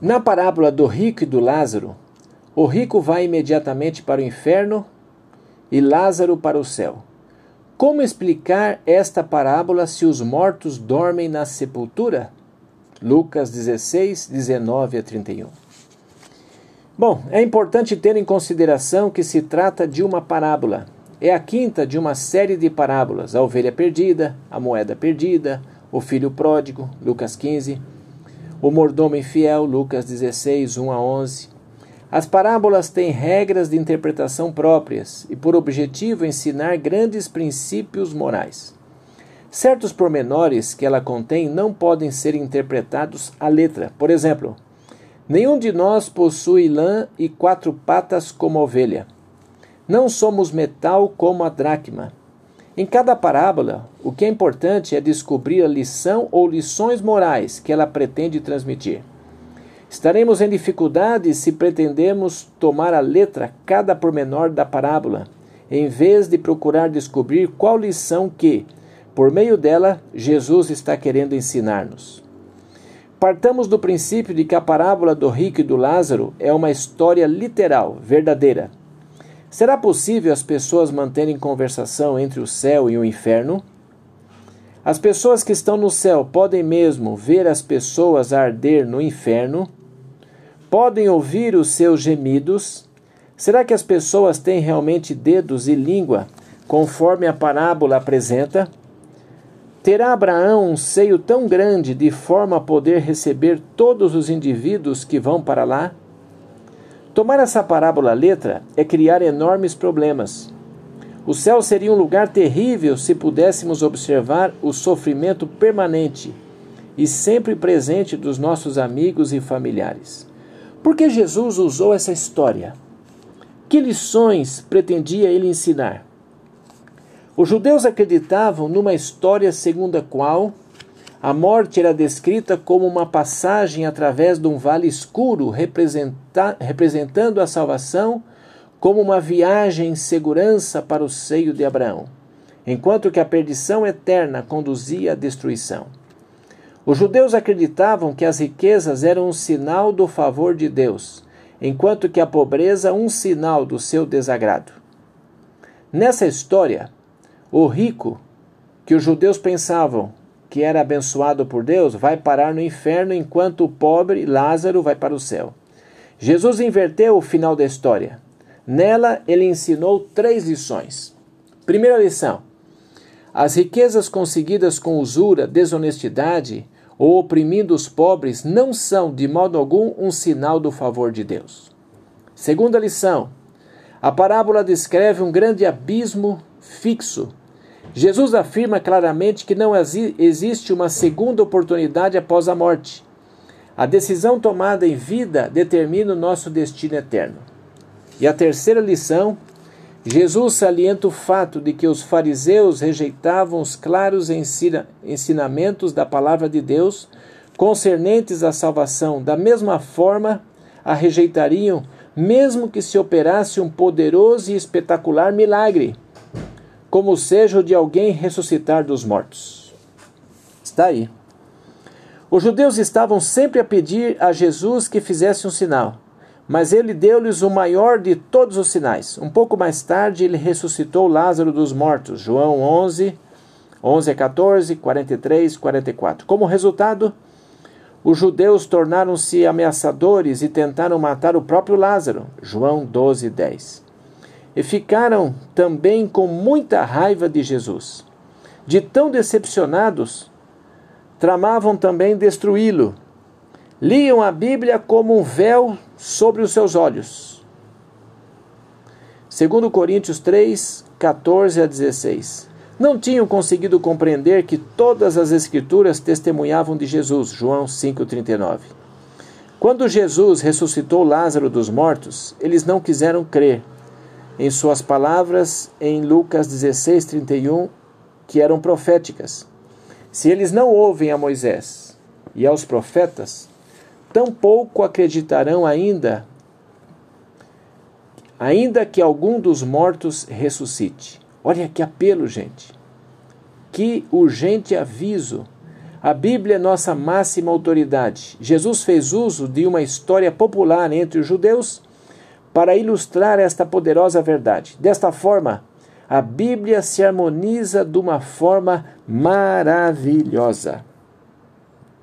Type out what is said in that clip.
Na parábola do rico e do Lázaro, o rico vai imediatamente para o inferno e Lázaro para o céu. Como explicar esta parábola se os mortos dormem na sepultura? Lucas 16, 19 a 31. Bom, é importante ter em consideração que se trata de uma parábola. É a quinta de uma série de parábolas: a ovelha perdida, a moeda perdida, o filho pródigo, Lucas 15, o mordomo infiel, Lucas 16, 1 a 11. As parábolas têm regras de interpretação próprias e por objetivo ensinar grandes princípios morais. Certos pormenores que ela contém não podem ser interpretados à letra. Por exemplo, nenhum de nós possui lã e quatro patas como a ovelha. Não somos metal como a dracma. Em cada parábola, o que é importante é descobrir a lição ou lições morais que ela pretende transmitir. Estaremos em dificuldade se pretendemos tomar a letra cada pormenor da parábola, em vez de procurar descobrir qual lição que, por meio dela, Jesus está querendo ensinar-nos. Partamos do princípio de que a parábola do rico e do Lázaro é uma história literal, verdadeira. Será possível as pessoas manterem conversação entre o céu e o inferno? As pessoas que estão no céu podem mesmo ver as pessoas arder no inferno? Podem ouvir os seus gemidos? Será que as pessoas têm realmente dedos e língua, conforme a parábola apresenta? Terá Abraão um seio tão grande de forma a poder receber todos os indivíduos que vão para lá? Tomar essa parábola à letra é criar enormes problemas. O céu seria um lugar terrível se pudéssemos observar o sofrimento permanente e sempre presente dos nossos amigos e familiares. Por que Jesus usou essa história? Que lições pretendia ele ensinar? Os judeus acreditavam numa história segundo a qual a morte era descrita como uma passagem através de um vale escuro, representando a salvação como uma viagem em segurança para o seio de Abraão, enquanto que a perdição eterna conduzia à destruição. Os judeus acreditavam que as riquezas eram um sinal do favor de Deus, enquanto que a pobreza um sinal do seu desagrado. Nessa história, o rico, que os judeus pensavam que era abençoado por Deus, vai parar no inferno, enquanto o pobre Lázaro vai para o céu. Jesus inverteu o final da história. Nela, ele ensinou três lições. Primeira lição: as riquezas conseguidas com usura, desonestidade ou oprimindo os pobres não são, de modo algum, um sinal do favor de Deus. Segunda lição: a parábola descreve um grande abismo fixo Jesus afirma claramente que não existe uma segunda oportunidade após a morte. A decisão tomada em vida determina o nosso destino eterno. E a terceira lição, Jesus salienta o fato de que os fariseus rejeitavam os claros ensinamentos da palavra de Deus concernentes à salvação, da mesma forma a rejeitariam, mesmo que se operasse um poderoso e espetacular milagre como seja o de alguém ressuscitar dos mortos. Está aí. Os judeus estavam sempre a pedir a Jesus que fizesse um sinal, mas ele deu-lhes o maior de todos os sinais. Um pouco mais tarde, ele ressuscitou Lázaro dos mortos. João 11, 11 a 14, 43, 44. Como resultado, os judeus tornaram-se ameaçadores e tentaram matar o próprio Lázaro. João 12, 10 e ficaram também com muita raiva de Jesus. De tão decepcionados, tramavam também destruí-lo. Liam a Bíblia como um véu sobre os seus olhos. Segundo Coríntios 3, 14 a 16. Não tinham conseguido compreender que todas as escrituras testemunhavam de Jesus. João 5:39. Quando Jesus ressuscitou Lázaro dos mortos, eles não quiseram crer em suas palavras em Lucas 16, 31, que eram proféticas. Se eles não ouvem a Moisés e aos profetas, tampouco acreditarão ainda, ainda que algum dos mortos ressuscite. Olha que apelo, gente. Que urgente aviso. A Bíblia é nossa máxima autoridade. Jesus fez uso de uma história popular entre os judeus para ilustrar esta poderosa verdade. Desta forma, a Bíblia se harmoniza de uma forma maravilhosa.